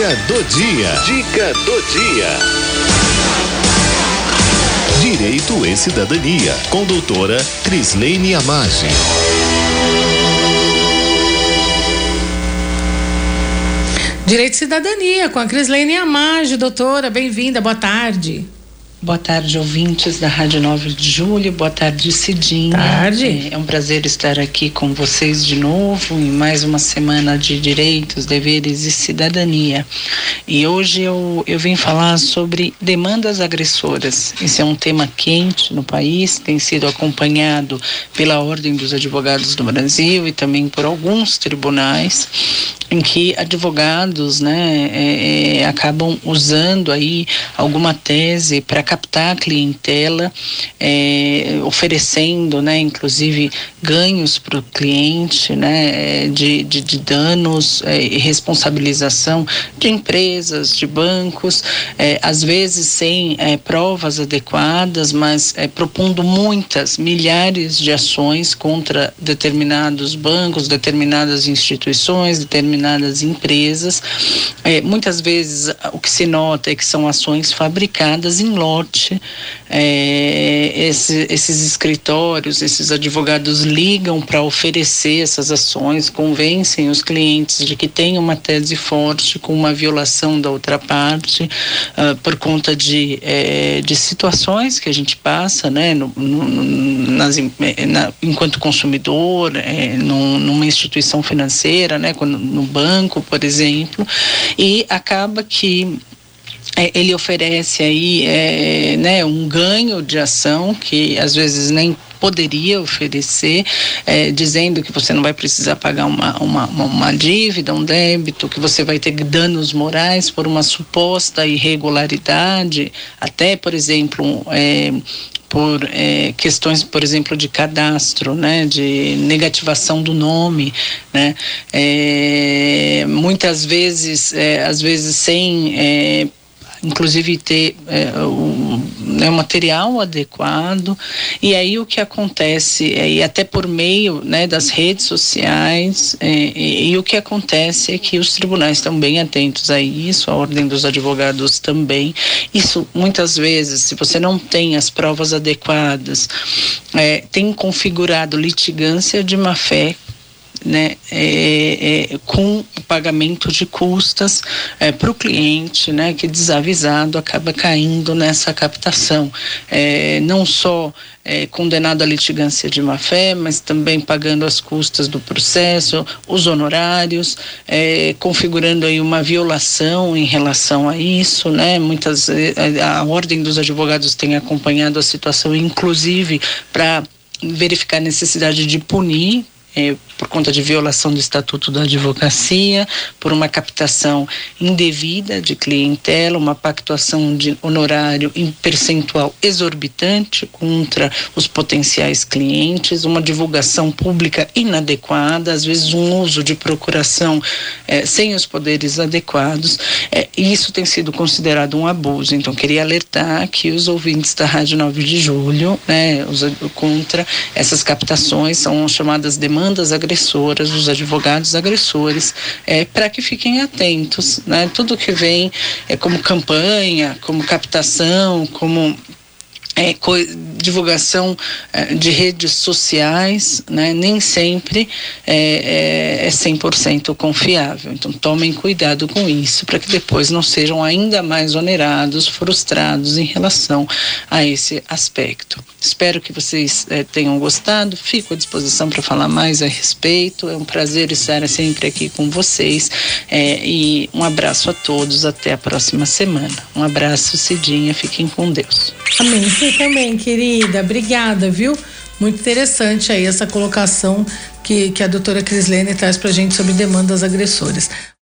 Dica do dia. Dica do dia. Direito e Cidadania, com doutora Crislene Amage. Direito e Cidadania, com a Crislene Amage, doutora, bem-vinda, boa tarde. Boa tarde, ouvintes da Rádio 9 de Julho. Boa tarde, Cidinha. Tarde. É um prazer estar aqui com vocês de novo em mais uma semana de direitos, deveres e cidadania. E hoje eu, eu vim falar sobre demandas agressoras. Esse é um tema quente no país, tem sido acompanhado pela Ordem dos Advogados do Brasil e também por alguns tribunais em que advogados né, é, é, acabam usando aí alguma tese para captar clientela, é, oferecendo, né, inclusive ganhos para o cliente, né, de, de, de danos é, e responsabilização de empresas, de bancos, é, às vezes sem é, provas adequadas, mas propondo muitas, milhares de ações contra determinados bancos, determinadas instituições, determinadas empresas. muitas vezes o que se nota é que são ações fabricadas em loja norte, é, esse, esses escritórios, esses advogados ligam para oferecer essas ações, convencem os clientes de que tem uma tese forte com uma violação da outra parte, uh, por conta de, é, de situações que a gente passa, né, no, no, nas, na, enquanto consumidor, é, numa instituição financeira, né, no banco, por exemplo, e acaba que é, ele oferece aí é, né, um ganho de ação que às vezes nem poderia oferecer, é, dizendo que você não vai precisar pagar uma, uma, uma, dívida, um débito, que você vai ter danos morais por uma suposta irregularidade, até, por exemplo, é, por é, questões, por exemplo, de cadastro, né, de negativação do nome, né, é, muitas vezes, é, às vezes sem é, inclusive ter é, o né, material adequado. E aí o que acontece, é, e até por meio né, das redes sociais, é, e, e, o que acontece é que os tribunais estão bem atentos a isso, a ordem dos advogados também. Isso muitas vezes, se você não tem as provas adequadas, é, tem configurado litigância de má fé né, é, é, com o pagamento de custas é, para o cliente, né, que desavisado acaba caindo nessa captação. É, não só é, condenado à litigância de má fé, mas também pagando as custas do processo, os honorários, é, configurando aí uma violação em relação a isso, né? Muitas a ordem dos advogados tem acompanhado a situação, inclusive para verificar a necessidade de punir é, por conta de violação do Estatuto da Advocacia, por uma captação indevida de clientela, uma pactuação de honorário em percentual exorbitante contra os potenciais clientes, uma divulgação pública inadequada, às vezes um uso de procuração é, sem os poderes adequados. É, isso tem sido considerado um abuso. Então, queria alertar que os ouvintes da Rádio 9 de Julho, né, os, contra essas captações, são chamadas demandas demandas agressoras, dos advogados agressores, é, para que fiquem atentos. Né? Tudo que vem é como campanha, como captação, como é, divulgação é, de redes sociais, né, nem sempre é, é, é 100% confiável. Então, tomem cuidado com isso, para que depois não sejam ainda mais onerados, frustrados em relação a esse aspecto. Espero que vocês é, tenham gostado, fico à disposição para falar mais a respeito. É um prazer estar sempre aqui com vocês é, e um abraço a todos. Até a próxima semana. Um abraço, Cidinha. Fiquem com Deus. Amém. Você também, querida. Obrigada, viu? Muito interessante aí essa colocação que, que a doutora Crislene traz para gente sobre demandas agressoras.